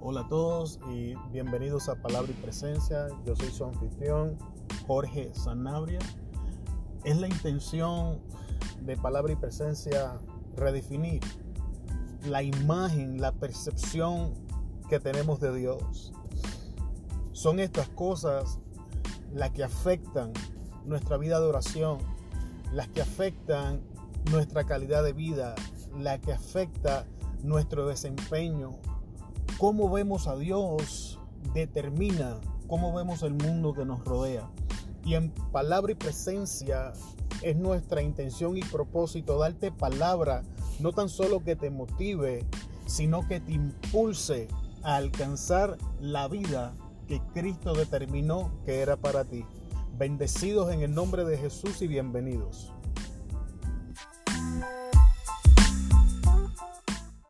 Hola a todos y bienvenidos a Palabra y Presencia. Yo soy su anfitrión, Jorge Sanabria. Es la intención de Palabra y Presencia redefinir la imagen, la percepción que tenemos de Dios. Son estas cosas las que afectan nuestra vida de oración, las que afectan nuestra calidad de vida, la que afecta nuestro desempeño, cómo vemos a Dios determina cómo vemos el mundo que nos rodea. Y en palabra y presencia es nuestra intención y propósito darte palabra, no tan solo que te motive, sino que te impulse a alcanzar la vida que Cristo determinó que era para ti. Bendecidos en el nombre de Jesús y bienvenidos.